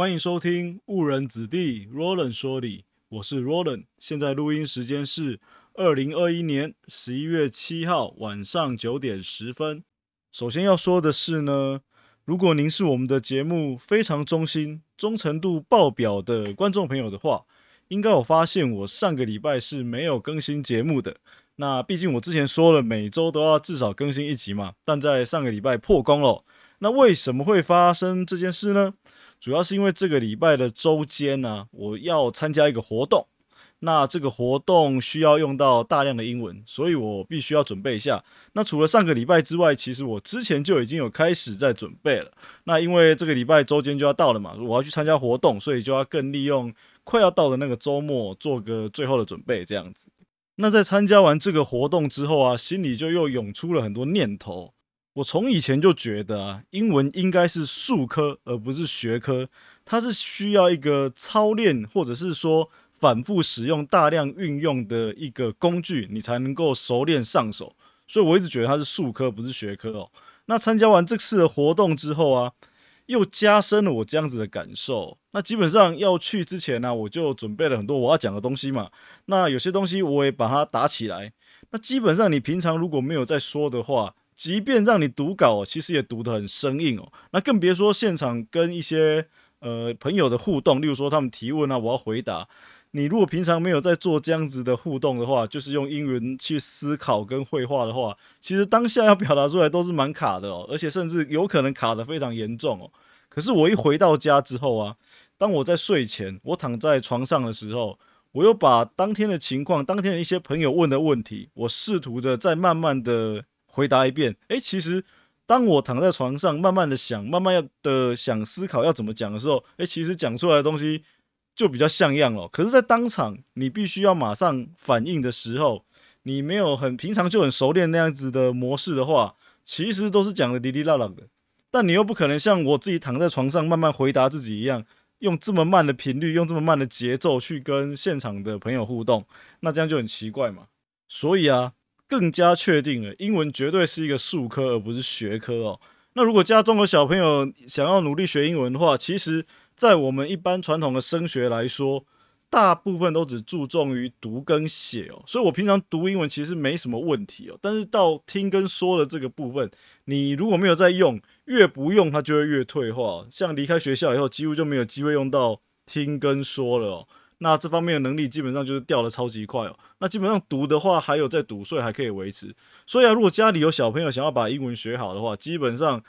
欢迎收听《误人子弟》，Roland 说理，我是 Roland。现在录音时间是二零二一年十一月七号晚上九点十分。首先要说的是呢，如果您是我们的节目非常忠心、忠诚度爆表的观众朋友的话，应该有发现我上个礼拜是没有更新节目的。那毕竟我之前说了，每周都要至少更新一集嘛，但在上个礼拜破功了。那为什么会发生这件事呢？主要是因为这个礼拜的周间呢，我要参加一个活动，那这个活动需要用到大量的英文，所以我必须要准备一下。那除了上个礼拜之外，其实我之前就已经有开始在准备了。那因为这个礼拜周间就要到了嘛，我要去参加活动，所以就要更利用快要到的那个周末做个最后的准备，这样子。那在参加完这个活动之后啊，心里就又涌出了很多念头。我从以前就觉得啊，英文应该是术科而不是学科，它是需要一个操练或者是说反复使用、大量运用的一个工具，你才能够熟练上手。所以我一直觉得它是术科，不是学科哦。那参加完这次的活动之后啊，又加深了我这样子的感受。那基本上要去之前呢，我就准备了很多我要讲的东西嘛。那有些东西我也把它打起来。那基本上你平常如果没有在说的话，即便让你读稿，其实也读得很生硬哦。那更别说现场跟一些呃朋友的互动，例如说他们提问啊，我要回答。你如果平常没有在做这样子的互动的话，就是用英文去思考跟绘画的话，其实当下要表达出来都是蛮卡的哦，而且甚至有可能卡得非常严重哦。可是我一回到家之后啊，当我在睡前，我躺在床上的时候，我又把当天的情况、当天的一些朋友问的问题，我试图的再慢慢的。回答一遍，诶，其实当我躺在床上，慢慢的想，慢慢要的想思考要怎么讲的时候，诶，其实讲出来的东西就比较像样了。可是，在当场你必须要马上反应的时候，你没有很平常就很熟练那样子的模式的话，其实都是讲的滴滴啦啦的。但你又不可能像我自己躺在床上慢慢回答自己一样，用这么慢的频率，用这么慢的节奏去跟现场的朋友互动，那这样就很奇怪嘛。所以啊。更加确定了，英文绝对是一个术科而不是学科哦。那如果家中的小朋友想要努力学英文的话，其实，在我们一般传统的升学来说，大部分都只注重于读跟写哦。所以我平常读英文其实没什么问题哦。但是到听跟说的这个部分，你如果没有在用，越不用它就会越退化。像离开学校以后，几乎就没有机会用到听跟说了哦。那这方面的能力基本上就是掉的超级快哦。那基本上读的话还有在读，所以还可以维持。所以啊，如果家里有小朋友想要把英文学好的话，基本上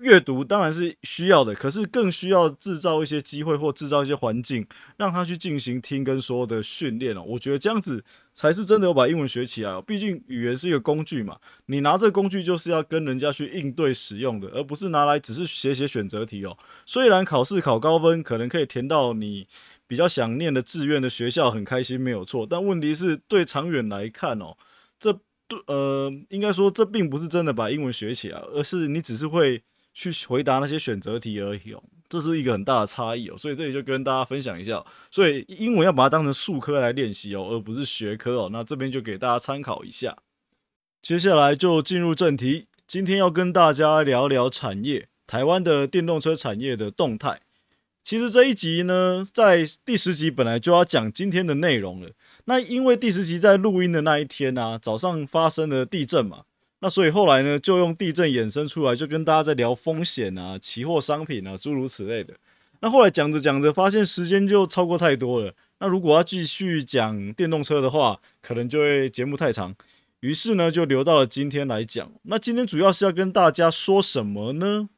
阅读当然是需要的，可是更需要制造一些机会或制造一些环境，让他去进行听跟说的训练哦。我觉得这样子才是真的有把英文学起来哦。毕竟语言是一个工具嘛，你拿这个工具就是要跟人家去应对使用的，而不是拿来只是写写选择题哦。虽然考试考高分可能可以填到你。比较想念的志愿的学校很开心没有错，但问题是对长远来看哦，这对呃应该说这并不是真的把英文学起来，而是你只是会去回答那些选择题而已哦，这是一个很大的差异哦，所以这里就跟大家分享一下，所以英文要把它当成数科来练习哦，而不是学科哦，那这边就给大家参考一下。接下来就进入正题，今天要跟大家聊聊产业，台湾的电动车产业的动态。其实这一集呢，在第十集本来就要讲今天的内容了。那因为第十集在录音的那一天啊，早上发生了地震嘛，那所以后来呢，就用地震衍生出来，就跟大家在聊风险啊、期货商品啊，诸如此类的。那后来讲着讲着，发现时间就超过太多了。那如果要继续讲电动车的话，可能就会节目太长。于是呢，就留到了今天来讲。那今天主要是要跟大家说什么呢？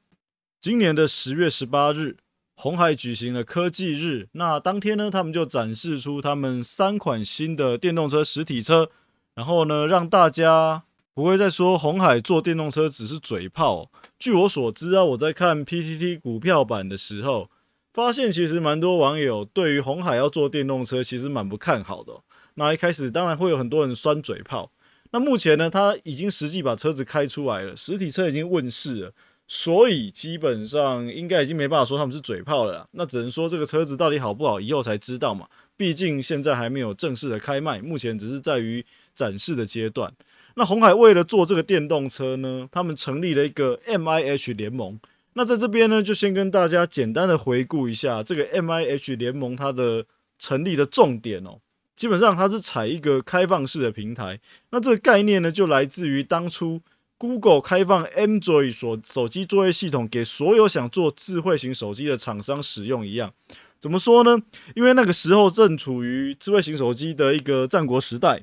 今年的十月十八日。红海举行了科技日，那当天呢，他们就展示出他们三款新的电动车实体车，然后呢，让大家不会再说红海做电动车只是嘴炮。据我所知啊，我在看 PTT 股票版的时候，发现其实蛮多网友对于红海要做电动车其实蛮不看好的。那一开始当然会有很多人酸嘴炮，那目前呢，他已经实际把车子开出来了，实体车已经问世了。所以基本上应该已经没办法说他们是嘴炮了，那只能说这个车子到底好不好，以后才知道嘛。毕竟现在还没有正式的开卖，目前只是在于展示的阶段。那红海为了做这个电动车呢，他们成立了一个 M I H 联盟。那在这边呢，就先跟大家简单的回顾一下这个 M I H 联盟它的成立的重点哦。基本上它是采一个开放式的平台，那这个概念呢，就来自于当初 Google 开放 Android 所手机作业系统给所有想做智慧型手机的厂商使用一样。怎么说呢？因为那个时候正处于智慧型手机的一个战国时代。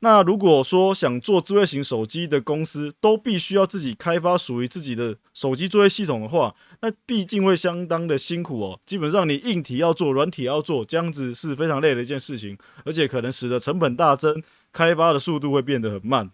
那如果说想做智慧型手机的公司都必须要自己开发属于自己的手机作业系统的话，那毕竟会相当的辛苦哦。基本上你硬体要做，软体要做，这样子是非常累的一件事情，而且可能使得成本大增，开发的速度会变得很慢。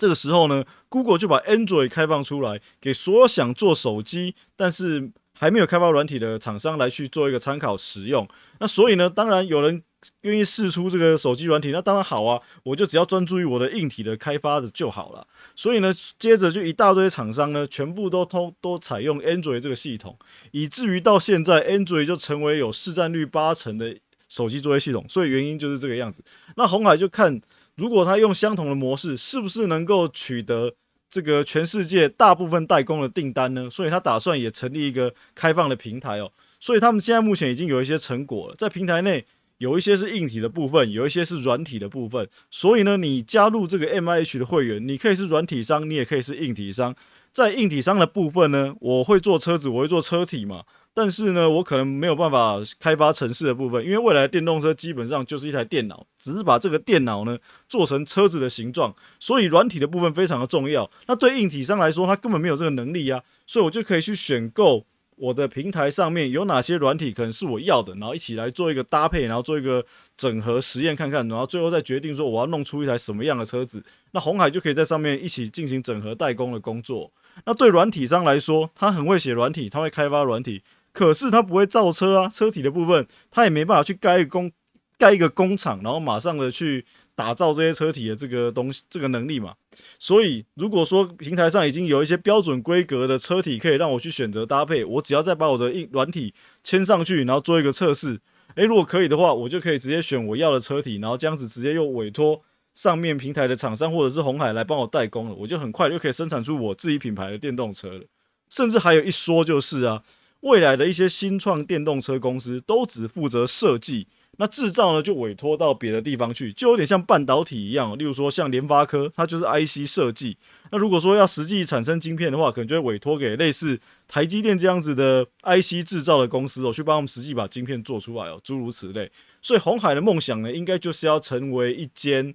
这个时候呢，Google 就把 Android 开放出来，给所有想做手机但是还没有开发软体的厂商来去做一个参考使用。那所以呢，当然有人。愿意试出这个手机软体，那当然好啊！我就只要专注于我的硬体的开发的就好了。所以呢，接着就一大堆厂商呢，全部都都都采用 Android 这个系统，以至于到现在 Android 就成为有市占率八成的手机作业系统。所以原因就是这个样子。那红海就看，如果他用相同的模式，是不是能够取得这个全世界大部分代工的订单呢？所以他打算也成立一个开放的平台哦。所以他们现在目前已经有一些成果了，在平台内。有一些是硬体的部分，有一些是软体的部分。所以呢，你加入这个 M I H 的会员，你可以是软体商，你也可以是硬体商。在硬体商的部分呢，我会做车子，我会做车体嘛。但是呢，我可能没有办法开发城市的部分，因为未来电动车基本上就是一台电脑，只是把这个电脑呢做成车子的形状。所以软体的部分非常的重要。那对硬体商来说，他根本没有这个能力呀，所以我就可以去选购。我的平台上面有哪些软体可能是我要的，然后一起来做一个搭配，然后做一个整合实验看看，然后最后再决定说我要弄出一台什么样的车子。那红海就可以在上面一起进行整合代工的工作。那对软体商来说，他很会写软体，他会开发软体，可是他不会造车啊，车体的部分他也没办法去盖工盖一个工厂，然后马上的去。打造这些车体的这个东西，这个能力嘛，所以如果说平台上已经有一些标准规格的车体，可以让我去选择搭配，我只要再把我的硬软体牵上去，然后做一个测试，诶，如果可以的话，我就可以直接选我要的车体，然后这样子直接又委托上面平台的厂商或者是红海来帮我代工了，我就很快就可以生产出我自己品牌的电动车了。甚至还有一说就是啊，未来的一些新创电动车公司都只负责设计。那制造呢，就委托到别的地方去，就有点像半导体一样。例如说，像联发科，它就是 IC 设计。那如果说要实际产生晶片的话，可能就会委托给类似台积电这样子的 IC 制造的公司哦，去帮他们实际把晶片做出来哦，诸如此类。所以，红海的梦想呢，应该就是要成为一间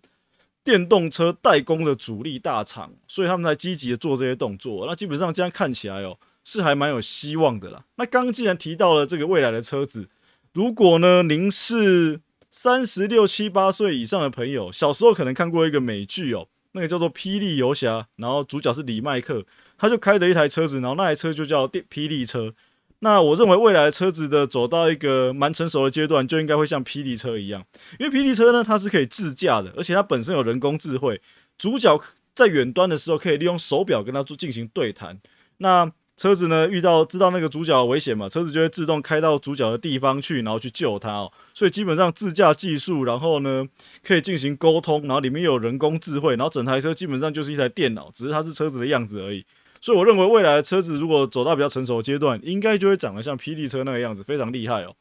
电动车代工的主力大厂，所以他们才积极的做这些动作。那基本上这样看起来哦，是还蛮有希望的啦。那刚既然提到了这个未来的车子。如果呢，您是三十六七八岁以上的朋友，小时候可能看过一个美剧哦，那个叫做《霹雳游侠》，然后主角是李麦克，他就开的一台车子，然后那台车就叫电霹雳车。那我认为未来的车子的走到一个蛮成熟的阶段，就应该会像霹雳车一样，因为霹雳车呢，它是可以自驾的，而且它本身有人工智慧，主角在远端的时候可以利用手表跟它做进行对谈。那车子呢遇到知道那个主角危险嘛，车子就会自动开到主角的地方去，然后去救他哦。所以基本上自驾技术，然后呢可以进行沟通，然后里面有人工智慧，然后整台车基本上就是一台电脑，只是它是车子的样子而已。所以我认为未来的车子如果走到比较成熟的阶段，应该就会长得像霹雳车那个样子，非常厉害哦。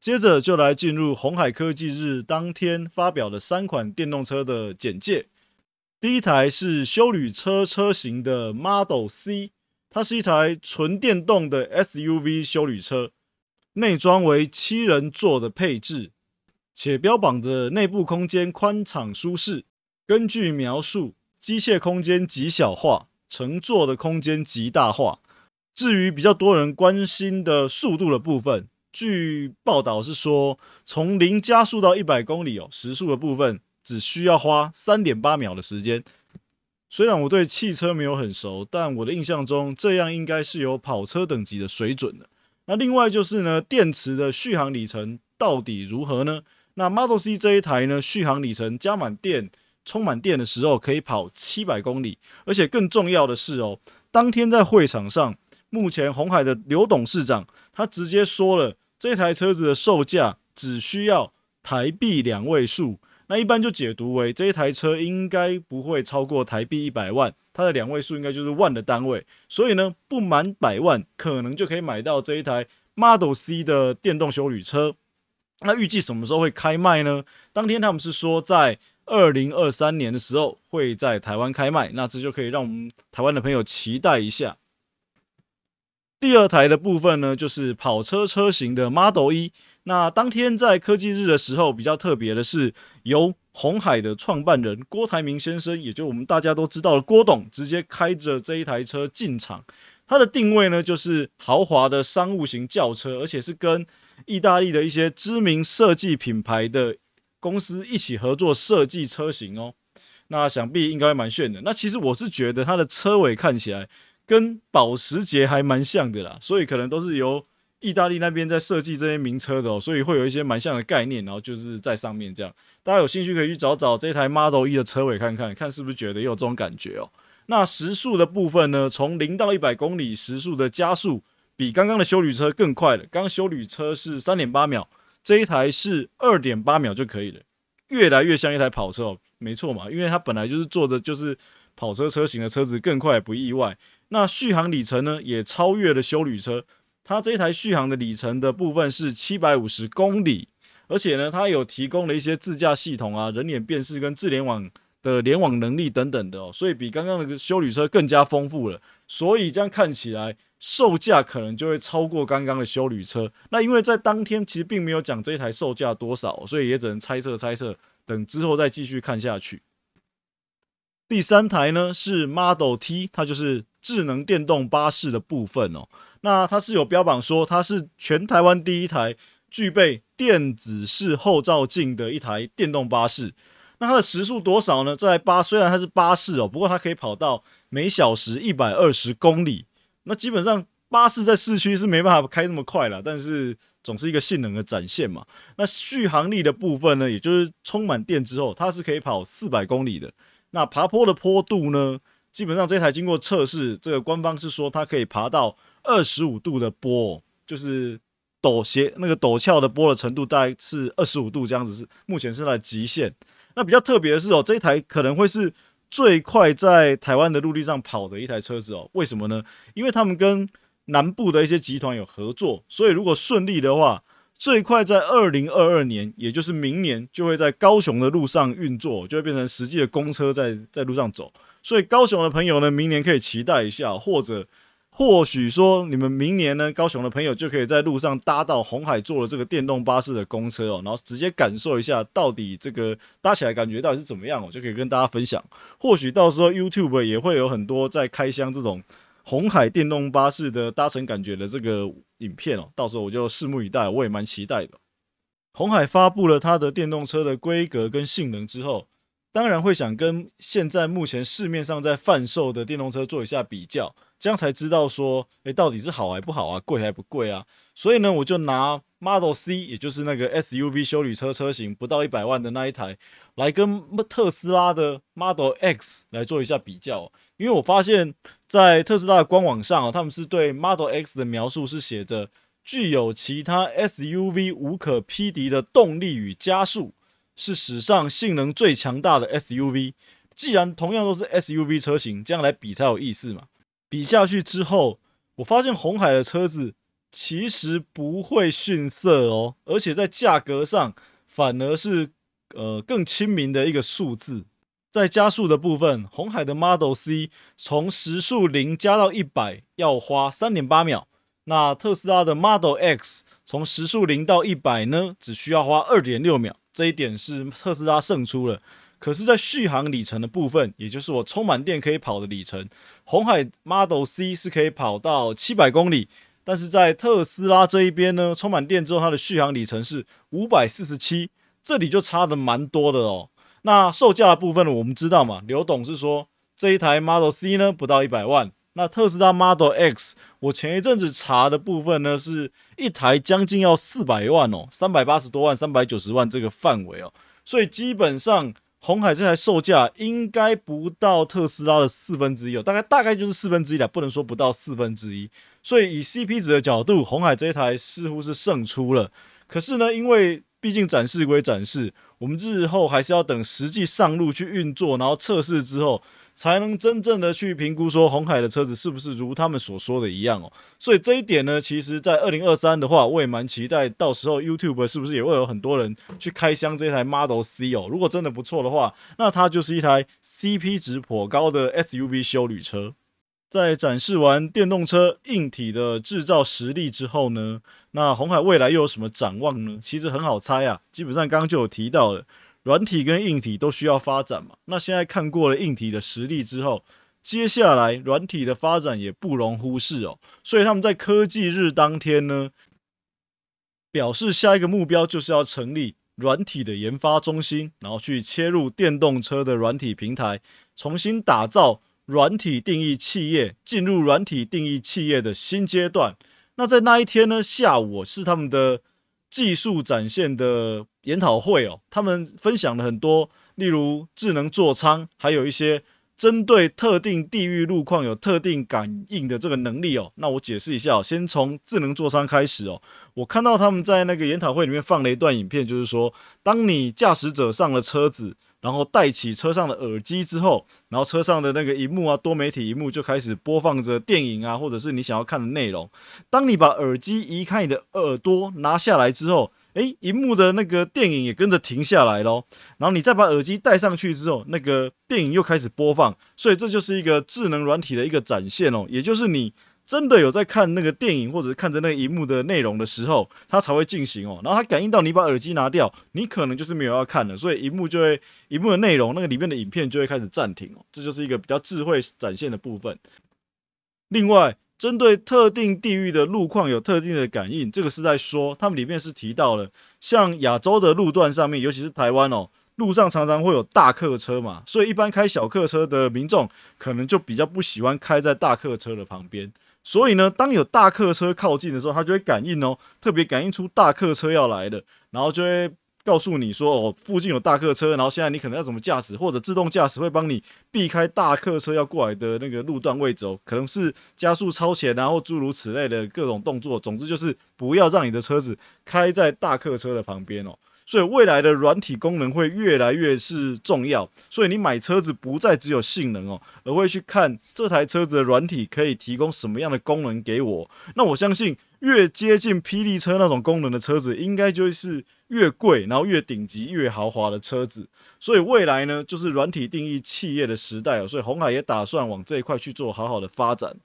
接着就来进入红海科技日当天发表的三款电动车的简介。第一台是修旅车车型的 Model C。它是一台纯电动的 SUV 修旅车，内装为七人座的配置，且标榜着内部空间宽敞舒适。根据描述，机械空间极小化，乘坐的空间极大化。至于比较多人关心的速度的部分，据报道是说，从零加速到一百公里哦，时速的部分只需要花三点八秒的时间。虽然我对汽车没有很熟，但我的印象中这样应该是有跑车等级的水准的。那另外就是呢，电池的续航里程到底如何呢？那 Model C 这一台呢，续航里程加满电、充满电的时候可以跑七百公里，而且更重要的是哦，当天在会场上，目前红海的刘董事长他直接说了，这台车子的售价只需要台币两位数。那一般就解读为这一台车应该不会超过台币一百万，它的两位数应该就是万的单位，所以呢，不满百万可能就可以买到这一台 Model C 的电动修旅车。那预计什么时候会开卖呢？当天他们是说在二零二三年的时候会在台湾开卖，那这就可以让我们台湾的朋友期待一下。第二台的部分呢，就是跑车车型的 Model 一。那当天在科技日的时候，比较特别的是，由红海的创办人郭台铭先生，也就我们大家都知道的郭董，直接开着这一台车进场。它的定位呢，就是豪华的商务型轿车，而且是跟意大利的一些知名设计品牌的公司一起合作设计车型哦。那想必应该蛮炫的。那其实我是觉得它的车尾看起来跟保时捷还蛮像的啦，所以可能都是由。意大利那边在设计这些名车的哦，所以会有一些蛮像的概念，然后就是在上面这样。大家有兴趣可以去找找这台 Model E 的车尾看看，看是不是觉得有这种感觉哦。那时速的部分呢，从零到一百公里时速的加速比刚刚的修旅车更快了。刚修旅车是三点八秒，这一台是二点八秒就可以了，越来越像一台跑车哦。没错嘛，因为它本来就是做的就是跑车车型的车子，更快不意外。那续航里程呢，也超越了修旅车。它这一台续航的里程的部分是七百五十公里，而且呢，它有提供了一些自驾系统啊、人脸辨识跟智联网的联网能力等等的哦，所以比刚刚的修旅车更加丰富了。所以这样看起来，售价可能就会超过刚刚的修旅车。那因为在当天其实并没有讲这一台售价多少，所以也只能猜测猜测，等之后再继续看下去。第三台呢是 Model T，它就是智能电动巴士的部分哦。那它是有标榜说它是全台湾第一台具备电子式后照镜的一台电动巴士。那它的时速多少呢？这台巴虽然它是巴士哦，不过它可以跑到每小时一百二十公里。那基本上巴士在市区是没办法开那么快了，但是总是一个性能的展现嘛。那续航力的部分呢，也就是充满电之后，它是可以跑四百公里的。那爬坡的坡度呢，基本上这台经过测试，这个官方是说它可以爬到。二十五度的波，就是陡斜那个陡峭的波的程度，大概是二十五度这样子，是目前是它的极限。那比较特别的是哦，这一台可能会是最快在台湾的陆地上跑的一台车子哦。为什么呢？因为他们跟南部的一些集团有合作，所以如果顺利的话，最快在二零二二年，也就是明年，就会在高雄的路上运作，就会变成实际的公车在在路上走。所以高雄的朋友呢，明年可以期待一下，或者。或许说，你们明年呢，高雄的朋友就可以在路上搭到红海坐的这个电动巴士的公车哦，然后直接感受一下到底这个搭起来感觉到底是怎么样，我就可以跟大家分享。或许到时候 YouTube 也会有很多在开箱这种红海电动巴士的搭乘感觉的这个影片哦，到时候我就拭目以待，我也蛮期待的。红海发布了它的电动车的规格跟性能之后，当然会想跟现在目前市面上在贩售的电动车做一下比较。这样才知道说，诶，到底是好还不好啊，贵还不贵啊？所以呢，我就拿 Model C，也就是那个 SUV 修理车车型，不到一百万的那一台，来跟特斯拉的 Model X 来做一下比较。因为我发现，在特斯拉的官网上啊，他们是对 Model X 的描述是写着具有其他 SUV 无可匹敌的动力与加速，是史上性能最强大的 SUV。既然同样都是 SUV 车型，这样来比才有意思嘛。比下去之后，我发现红海的车子其实不会逊色哦，而且在价格上反而是呃更亲民的一个数字。在加速的部分，红海的 Model C 从时速零加到一百要花三点八秒，那特斯拉的 Model X 从时速零到一百呢，只需要花二点六秒，这一点是特斯拉胜出了。可是，在续航里程的部分，也就是我充满电可以跑的里程，红海 Model C 是可以跑到七百公里，但是在特斯拉这一边呢，充满电之后，它的续航里程是五百四十七，这里就差的蛮多的哦。那售价的部分呢，我们知道嘛，刘董是说这一台 Model C 呢不到一百万，那特斯拉 Model X，我前一阵子查的部分呢，是一台将近要四百万哦，三百八十多万、三百九十万这个范围哦，所以基本上。红海这台售价应该不到特斯拉的四分之一哦，大概大概就是四分之一了，不能说不到四分之一。所以以 CP 值的角度，红海这一台似乎是胜出了。可是呢，因为毕竟展示归展示，我们日后还是要等实际上路去运作，然后测试之后。才能真正的去评估说红海的车子是不是如他们所说的一样哦，所以这一点呢，其实，在二零二三的话，我也蛮期待，到时候 YouTube 是不是也会有很多人去开箱这台 Model C 哦？如果真的不错的话，那它就是一台 CP 值颇高的 SUV 修旅车。在展示完电动车硬体的制造实力之后呢，那红海未来又有什么展望呢？其实很好猜啊，基本上刚刚就有提到了。软体跟硬体都需要发展嘛？那现在看过了硬体的实力之后，接下来软体的发展也不容忽视哦。所以他们在科技日当天呢，表示下一个目标就是要成立软体的研发中心，然后去切入电动车的软体平台，重新打造软体定义企业，进入软体定义企业的新阶段。那在那一天呢，下午是他们的。技术展现的研讨会哦，他们分享了很多，例如智能座舱，还有一些针对特定地域路况有特定感应的这个能力哦。那我解释一下，先从智能座舱开始哦。我看到他们在那个研讨会里面放了一段影片，就是说，当你驾驶者上了车子。然后戴起车上的耳机之后，然后车上的那个荧幕啊，多媒体荧幕就开始播放着电影啊，或者是你想要看的内容。当你把耳机移开你的耳朵拿下来之后，诶，荧幕的那个电影也跟着停下来咯。然后你再把耳机戴上去之后，那个电影又开始播放。所以这就是一个智能软体的一个展现哦，也就是你。真的有在看那个电影，或者是看着那个荧幕的内容的时候，它才会进行哦。然后它感应到你把耳机拿掉，你可能就是没有要看了，所以荧幕就会，荧幕的内容那个里面的影片就会开始暂停哦。这就是一个比较智慧展现的部分。另外，针对特定地域的路况有特定的感应，这个是在说，他们里面是提到了，像亚洲的路段上面，尤其是台湾哦，路上常常会有大客车嘛，所以一般开小客车的民众可能就比较不喜欢开在大客车的旁边。所以呢，当有大客车靠近的时候，它就会感应哦，特别感应出大客车要来了，然后就会告诉你说哦，附近有大客车，然后现在你可能要怎么驾驶，或者自动驾驶会帮你避开大客车要过来的那个路段位置哦，可能是加速超前，然后诸如此类的各种动作，总之就是不要让你的车子开在大客车的旁边哦。所以未来的软体功能会越来越是重要，所以你买车子不再只有性能哦，而会去看这台车子的软体可以提供什么样的功能给我。那我相信越接近霹雳车那种功能的车子，应该就是越贵，然后越顶级、越豪华的车子。所以未来呢，就是软体定义企业的时代哦。所以红海也打算往这一块去做好好的发展。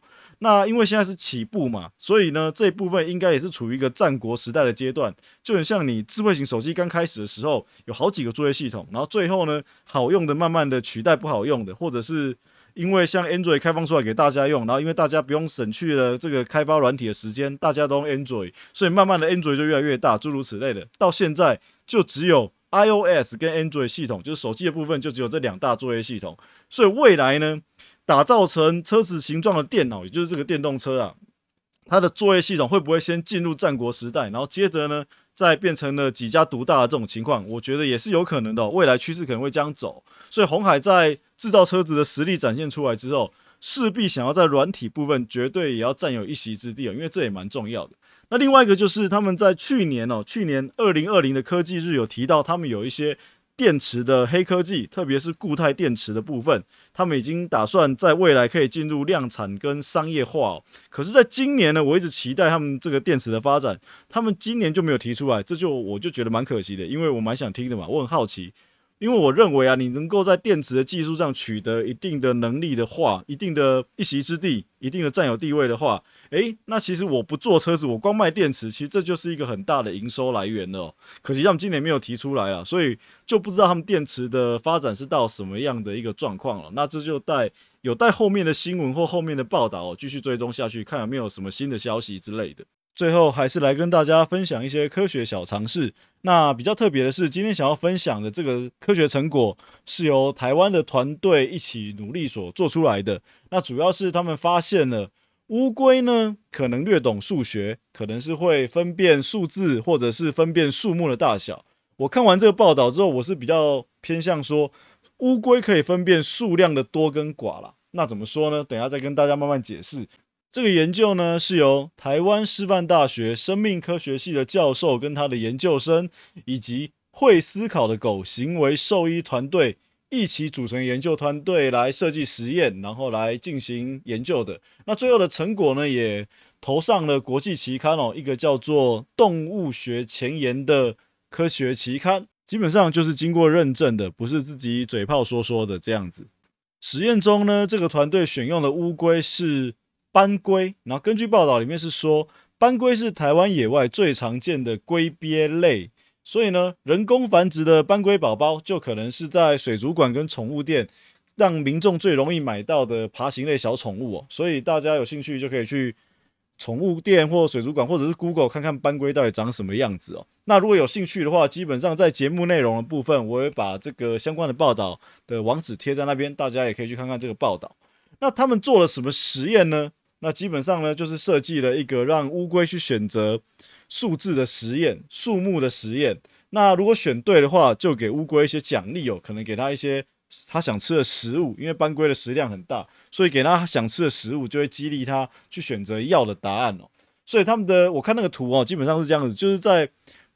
那因为现在是起步嘛，所以呢，这一部分应该也是处于一个战国时代的阶段，就很像你智慧型手机刚开始的时候，有好几个作业系统，然后最后呢，好用的慢慢的取代不好用的，或者是因为像 Android 开放出来给大家用，然后因为大家不用省去了这个开发软体的时间，大家都用 Android，所以慢慢的 Android 就越来越大，诸如此类的，到现在就只有 iOS 跟 Android 系统，就是手机的部分就只有这两大作业系统，所以未来呢？打造成车子形状的电脑，也就是这个电动车啊，它的作业系统会不会先进入战国时代，然后接着呢，再变成了几家独大的这种情况？我觉得也是有可能的，未来趋势可能会这样走。所以红海在制造车子的实力展现出来之后，势必想要在软体部分绝对也要占有一席之地哦，因为这也蛮重要的。那另外一个就是他们在去年哦，去年二零二零的科技日有提到，他们有一些。电池的黑科技，特别是固态电池的部分，他们已经打算在未来可以进入量产跟商业化哦。可是，在今年呢，我一直期待他们这个电池的发展，他们今年就没有提出来，这就我就觉得蛮可惜的，因为我蛮想听的嘛，我很好奇。因为我认为啊，你能够在电池的技术上取得一定的能力的话，一定的一席之地，一定的占有地位的话，诶，那其实我不做车子，我光卖电池，其实这就是一个很大的营收来源了。可惜他们今年没有提出来啊，所以就不知道他们电池的发展是到什么样的一个状况了。那这就待有待后面的新闻或后面的报道继续追踪下去，看有没有什么新的消息之类的。最后还是来跟大家分享一些科学小常识。那比较特别的是，今天想要分享的这个科学成果是由台湾的团队一起努力所做出来的。那主要是他们发现了乌龟呢，可能略懂数学，可能是会分辨数字或者是分辨数目的大小。我看完这个报道之后，我是比较偏向说乌龟可以分辨数量的多跟寡啦。那怎么说呢？等下再跟大家慢慢解释。这个研究呢，是由台湾师范大学生命科学系的教授跟他的研究生，以及会思考的狗行为兽医团队一起组成研究团队来设计实验，然后来进行研究的。那最后的成果呢，也投上了国际期刊哦，一个叫做《动物学前沿》的科学期刊，基本上就是经过认证的，不是自己嘴炮说说的这样子。实验中呢，这个团队选用的乌龟是。斑龟，然后根据报道里面是说，斑龟是台湾野外最常见的龟鳖类，所以呢，人工繁殖的斑龟宝宝就可能是在水族馆跟宠物店让民众最容易买到的爬行类小宠物哦。所以大家有兴趣就可以去宠物店或水族馆或者是 Google 看看斑龟到底长什么样子哦。那如果有兴趣的话，基本上在节目内容的部分，我会把这个相关的报道的网址贴在那边，大家也可以去看看这个报道。那他们做了什么实验呢？那基本上呢，就是设计了一个让乌龟去选择数字的实验、数目的实验。那如果选对的话，就给乌龟一些奖励哦，可能给它一些它想吃的食物。因为斑龟的食量很大，所以给它想吃的食物就会激励它去选择要的答案哦。所以他们的我看那个图哦，基本上是这样子，就是在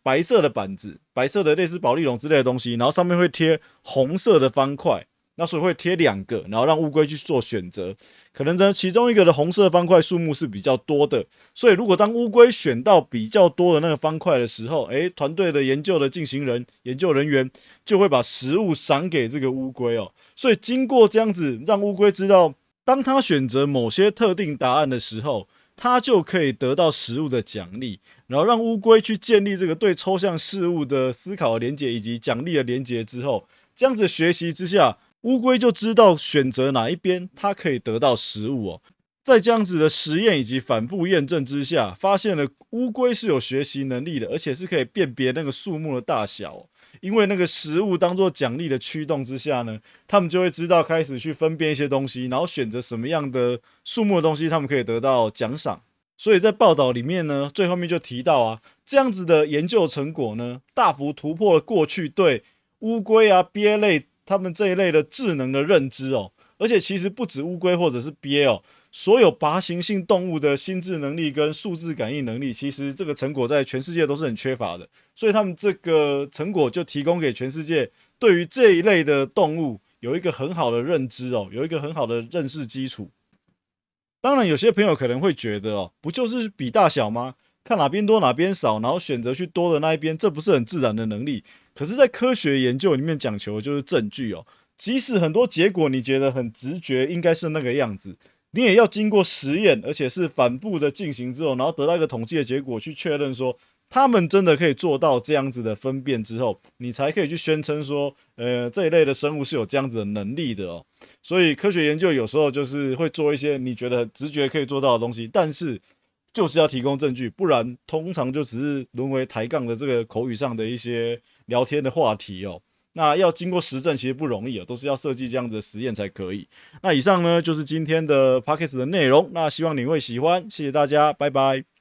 白色的板子、白色的类似保利龙之类的东西，然后上面会贴红色的方块。那所以会贴两个，然后让乌龟去做选择。可能呢，其中一个的红色方块数目是比较多的，所以如果当乌龟选到比较多的那个方块的时候，诶，团队的研究的进行人、研究人员就会把食物赏给这个乌龟哦。所以经过这样子，让乌龟知道，当他选择某些特定答案的时候，他就可以得到食物的奖励，然后让乌龟去建立这个对抽象事物的思考连接以及奖励的连接之后，这样子学习之下。乌龟就知道选择哪一边，它可以得到食物哦。在这样子的实验以及反复验证之下，发现了乌龟是有学习能力的，而且是可以辨别那个数目的大小。因为那个食物当做奖励的驱动之下呢，他们就会知道开始去分辨一些东西，然后选择什么样的数目的东西，他们可以得到奖赏。所以在报道里面呢，最后面就提到啊，这样子的研究成果呢，大幅突破了过去对乌龟啊鳖类。他们这一类的智能的认知哦，而且其实不止乌龟或者是鳖哦，所有爬行性动物的心智能力跟数字感应能力，其实这个成果在全世界都是很缺乏的。所以他们这个成果就提供给全世界，对于这一类的动物有一个很好的认知哦，有一个很好的认识基础。当然，有些朋友可能会觉得哦，不就是比大小吗？看哪边多哪边少，然后选择去多的那一边，这不是很自然的能力？可是，在科学研究里面讲求的就是证据哦。即使很多结果你觉得很直觉，应该是那个样子，你也要经过实验，而且是反复的进行之后，然后得到一个统计的结果，去确认说他们真的可以做到这样子的分辨之后，你才可以去宣称说，呃，这一类的生物是有这样子的能力的哦。所以，科学研究有时候就是会做一些你觉得直觉可以做到的东西，但是。就是要提供证据，不然通常就只是沦为抬杠的这个口语上的一些聊天的话题哦。那要经过实证，其实不容易啊，都是要设计这样子的实验才可以。那以上呢就是今天的 p o c k e t 的内容，那希望你会喜欢，谢谢大家，拜拜。